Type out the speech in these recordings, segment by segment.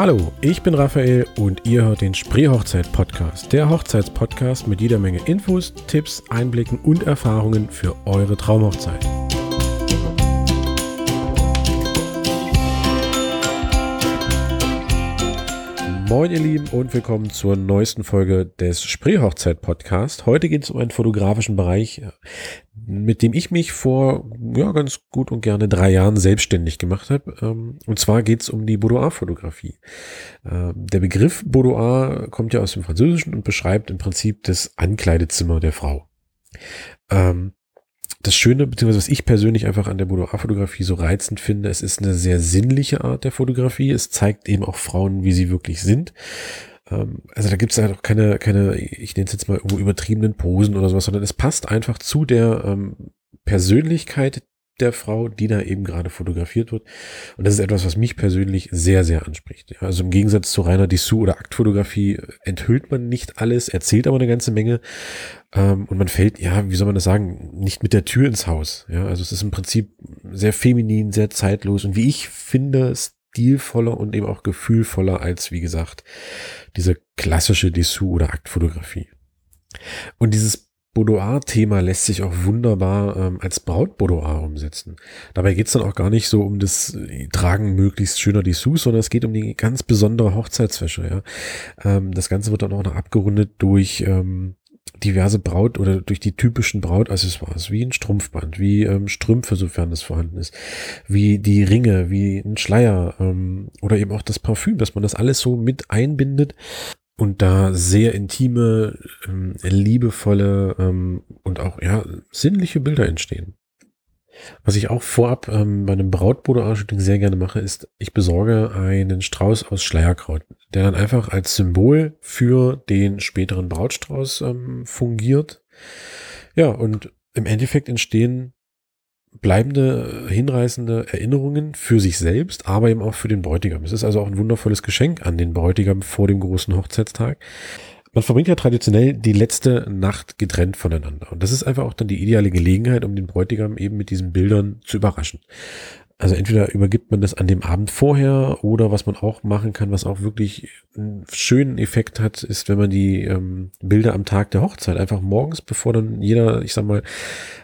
Hallo, ich bin Raphael und ihr hört den Spreehochzeit Podcast, der Hochzeitspodcast mit jeder Menge Infos, Tipps, Einblicken und Erfahrungen für eure Traumhochzeit. Moin ihr Lieben und willkommen zur neuesten Folge des Spreehochzeit Podcast. Heute geht es um einen fotografischen Bereich, mit dem ich mich vor ja, ganz gut und gerne drei Jahren selbstständig gemacht habe. Ähm, und zwar geht es um die Boudoir-Fotografie. Ähm, der Begriff Boudoir kommt ja aus dem Französischen und beschreibt im Prinzip das Ankleidezimmer der Frau. Ähm, das Schöne, beziehungsweise was ich persönlich einfach an der Boudoir-Fotografie so reizend finde, es ist eine sehr sinnliche Art der Fotografie. Es zeigt eben auch Frauen, wie sie wirklich sind. Ähm, also da gibt es halt auch keine, keine, ich nenne es jetzt mal irgendwo übertriebenen Posen oder sowas, sondern es passt einfach zu der ähm, Persönlichkeit der Frau, die da eben gerade fotografiert wird. Und das ist etwas, was mich persönlich sehr, sehr anspricht. Also im Gegensatz zu reiner Dessous- oder Aktfotografie enthüllt man nicht alles, erzählt aber eine ganze Menge. Ähm, und man fällt, ja, wie soll man das sagen, nicht mit der Tür ins Haus. Ja, also es ist im Prinzip sehr feminin, sehr zeitlos und wie ich finde, stilvoller und eben auch gefühlvoller als, wie gesagt, diese klassische Dessous- oder Aktfotografie. Und dieses Boudoir-Thema lässt sich auch wunderbar ähm, als Braut-Boudoir umsetzen. Dabei geht es dann auch gar nicht so um das äh, Tragen möglichst schöner Dessous, sondern es geht um die ganz besondere Hochzeitswäsche. Ja? Ähm, das Ganze wird dann auch noch abgerundet durch ähm, diverse Braut oder durch die typischen Brautaccessoires, wie ein Strumpfband, wie ähm, Strümpfe, sofern das vorhanden ist, wie die Ringe, wie ein Schleier ähm, oder eben auch das Parfüm, dass man das alles so mit einbindet und da sehr intime, ähm, liebevolle ähm, und auch ja sinnliche Bilder entstehen. Was ich auch vorab ähm, bei einem Brautboudoir-Shooting sehr gerne mache, ist, ich besorge einen Strauß aus Schleierkraut, der dann einfach als Symbol für den späteren Brautstrauß ähm, fungiert. Ja, und im Endeffekt entstehen bleibende, hinreißende Erinnerungen für sich selbst, aber eben auch für den Bräutigam. Es ist also auch ein wundervolles Geschenk an den Bräutigam vor dem großen Hochzeitstag. Man verbringt ja traditionell die letzte Nacht getrennt voneinander. Und das ist einfach auch dann die ideale Gelegenheit, um den Bräutigam eben mit diesen Bildern zu überraschen. Also entweder übergibt man das an dem Abend vorher oder was man auch machen kann, was auch wirklich einen schönen Effekt hat, ist, wenn man die ähm, Bilder am Tag der Hochzeit einfach morgens, bevor dann jeder, ich sag mal,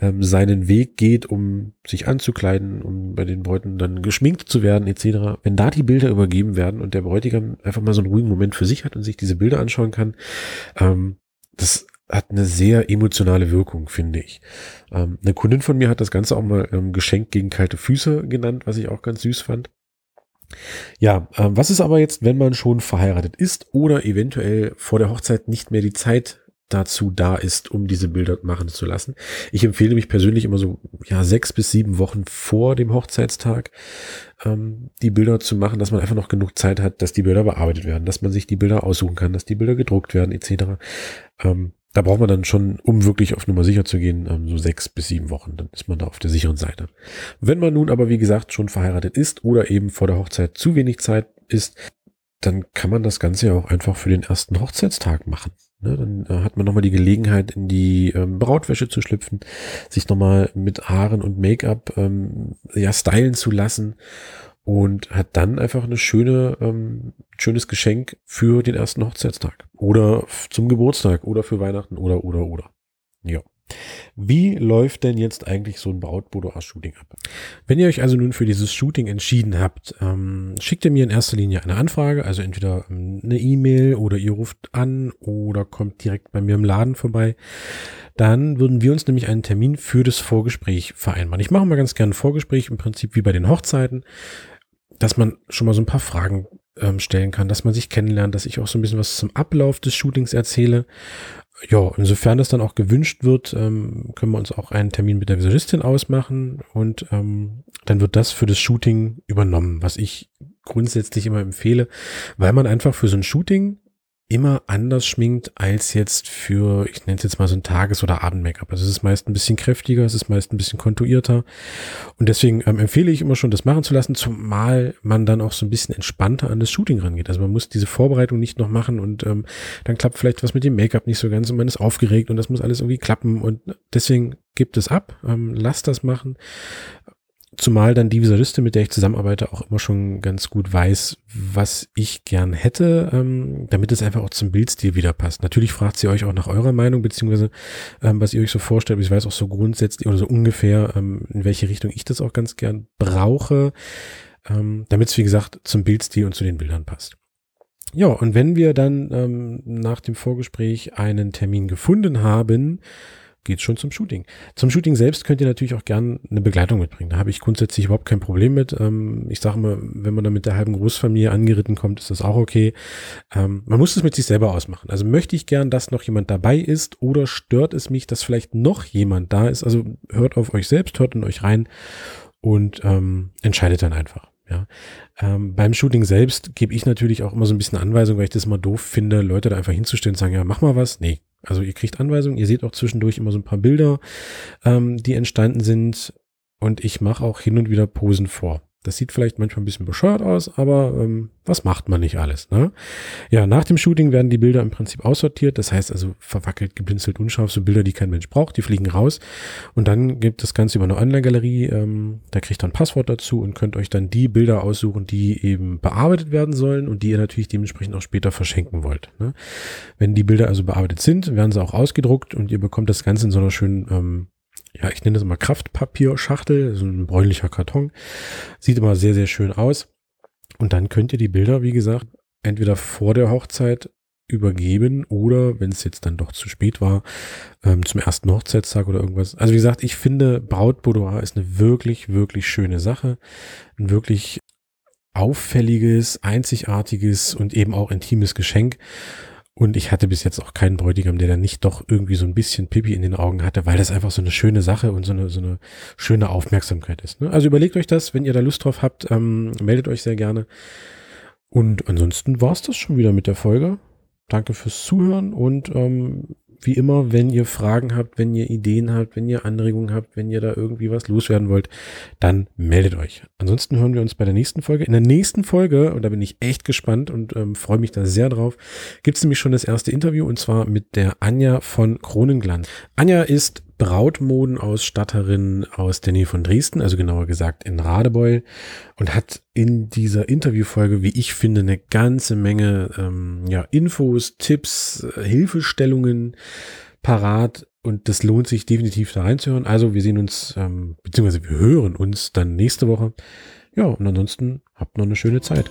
ähm, seinen Weg geht, um sich anzukleiden, um bei den Bräuten dann geschminkt zu werden, etc. Wenn da die Bilder übergeben werden und der Bräutigam einfach mal so einen ruhigen Moment für sich hat und sich diese Bilder anschauen kann, ähm, das hat eine sehr emotionale Wirkung, finde ich. Ähm, eine Kundin von mir hat das Ganze auch mal ähm, Geschenk gegen kalte Füße genannt, was ich auch ganz süß fand. Ja, ähm, was ist aber jetzt, wenn man schon verheiratet ist oder eventuell vor der Hochzeit nicht mehr die Zeit dazu da ist, um diese Bilder machen zu lassen. Ich empfehle mich persönlich immer so ja sechs bis sieben Wochen vor dem Hochzeitstag ähm, die Bilder zu machen, dass man einfach noch genug Zeit hat, dass die Bilder bearbeitet werden, dass man sich die Bilder aussuchen kann, dass die Bilder gedruckt werden etc. Ähm, da braucht man dann schon, um wirklich auf Nummer sicher zu gehen, ähm, so sechs bis sieben Wochen. Dann ist man da auf der sicheren Seite. Wenn man nun aber, wie gesagt, schon verheiratet ist oder eben vor der Hochzeit zu wenig Zeit ist, dann kann man das Ganze ja auch einfach für den ersten Hochzeitstag machen. Ne, dann äh, hat man nochmal die Gelegenheit, in die ähm, Brautwäsche zu schlüpfen, sich nochmal mit Haaren und Make-up ähm, ja stylen zu lassen und hat dann einfach eine schöne, ähm, schönes Geschenk für den ersten Hochzeitstag oder zum Geburtstag oder für Weihnachten oder oder oder. Ja. Wie läuft denn jetzt eigentlich so ein Braut-Boudoir-Shooting ab? Wenn ihr euch also nun für dieses Shooting entschieden habt, ähm, schickt ihr mir in erster Linie eine Anfrage, also entweder ähm, eine E-Mail oder ihr ruft an oder kommt direkt bei mir im Laden vorbei. Dann würden wir uns nämlich einen Termin für das Vorgespräch vereinbaren. Ich mache mal ganz gerne ein Vorgespräch, im Prinzip wie bei den Hochzeiten dass man schon mal so ein paar Fragen ähm, stellen kann, dass man sich kennenlernt, dass ich auch so ein bisschen was zum Ablauf des Shootings erzähle. Ja, insofern das dann auch gewünscht wird, ähm, können wir uns auch einen Termin mit der Visagistin ausmachen und ähm, dann wird das für das Shooting übernommen, was ich grundsätzlich immer empfehle, weil man einfach für so ein Shooting immer anders schminkt als jetzt für, ich nenne es jetzt mal so ein Tages- oder Abend-Make-up. Also es ist meist ein bisschen kräftiger, es ist meist ein bisschen kontuierter. Und deswegen ähm, empfehle ich immer schon, das machen zu lassen, zumal man dann auch so ein bisschen entspannter an das Shooting rangeht. Also man muss diese Vorbereitung nicht noch machen und ähm, dann klappt vielleicht was mit dem Make-up nicht so ganz und man ist aufgeregt und das muss alles irgendwie klappen. Und deswegen gibt es ab, ähm, lasst das machen Zumal dann die Visualistin, mit der ich zusammenarbeite, auch immer schon ganz gut weiß, was ich gern hätte, ähm, damit es einfach auch zum Bildstil wieder passt. Natürlich fragt sie euch auch nach eurer Meinung, beziehungsweise ähm, was ihr euch so vorstellt. Ich weiß auch so grundsätzlich oder so ungefähr, ähm, in welche Richtung ich das auch ganz gern brauche, ähm, damit es, wie gesagt, zum Bildstil und zu den Bildern passt. Ja, und wenn wir dann ähm, nach dem Vorgespräch einen Termin gefunden haben, geht's schon zum Shooting. Zum Shooting selbst könnt ihr natürlich auch gern eine Begleitung mitbringen. Da habe ich grundsätzlich überhaupt kein Problem mit. Ähm, ich sage immer, wenn man da mit der halben Großfamilie angeritten kommt, ist das auch okay. Ähm, man muss es mit sich selber ausmachen. Also möchte ich gern, dass noch jemand dabei ist oder stört es mich, dass vielleicht noch jemand da ist. Also hört auf euch selbst, hört in euch rein und ähm, entscheidet dann einfach. Ja, ähm, beim Shooting selbst gebe ich natürlich auch immer so ein bisschen Anweisung, weil ich das immer doof finde, Leute da einfach hinzustellen und sagen, ja, mach mal was. Nee, also ihr kriegt Anweisungen, ihr seht auch zwischendurch immer so ein paar Bilder, ähm, die entstanden sind und ich mache auch hin und wieder Posen vor. Das sieht vielleicht manchmal ein bisschen bescheuert aus, aber ähm, was macht man nicht alles? Ne? Ja, nach dem Shooting werden die Bilder im Prinzip aussortiert. Das heißt also verwackelt, geblinzelt, unscharf, so Bilder, die kein Mensch braucht, die fliegen raus. Und dann gibt das Ganze über eine Online-Galerie. Ähm, da kriegt ihr ein Passwort dazu und könnt euch dann die Bilder aussuchen, die eben bearbeitet werden sollen und die ihr natürlich dementsprechend auch später verschenken wollt. Ne? Wenn die Bilder also bearbeitet sind, werden sie auch ausgedruckt und ihr bekommt das Ganze in so einer schönen ähm, ja, ich nenne das mal Kraftpapierschachtel, so ein bräunlicher Karton. Sieht immer sehr, sehr schön aus. Und dann könnt ihr die Bilder, wie gesagt, entweder vor der Hochzeit übergeben oder, wenn es jetzt dann doch zu spät war, ähm, zum ersten Hochzeitstag oder irgendwas. Also wie gesagt, ich finde, Brautboudoir ist eine wirklich, wirklich schöne Sache. Ein wirklich auffälliges, einzigartiges und eben auch intimes Geschenk. Und ich hatte bis jetzt auch keinen Bräutigam, der dann nicht doch irgendwie so ein bisschen Pipi in den Augen hatte, weil das einfach so eine schöne Sache und so eine, so eine schöne Aufmerksamkeit ist. Ne? Also überlegt euch das, wenn ihr da Lust drauf habt, ähm, meldet euch sehr gerne. Und ansonsten war's das schon wieder mit der Folge. Danke fürs Zuhören und ähm, wie immer, wenn ihr Fragen habt, wenn ihr Ideen habt, wenn ihr Anregungen habt, wenn ihr da irgendwie was loswerden wollt, dann meldet euch. Ansonsten hören wir uns bei der nächsten Folge. In der nächsten Folge, und da bin ich echt gespannt und ähm, freue mich da sehr drauf, gibt es nämlich schon das erste Interview und zwar mit der Anja von Kronenglanz. Anja ist Brautmodenausstatterin aus der Nähe von Dresden, also genauer gesagt in Radebeul und hat in dieser Interviewfolge, wie ich finde, eine ganze Menge ähm, ja, Infos, Tipps, äh, Hilfestellungen parat und das lohnt sich definitiv da reinzuhören. Also wir sehen uns, ähm, beziehungsweise wir hören uns dann nächste Woche. Ja, und ansonsten habt noch eine schöne Zeit.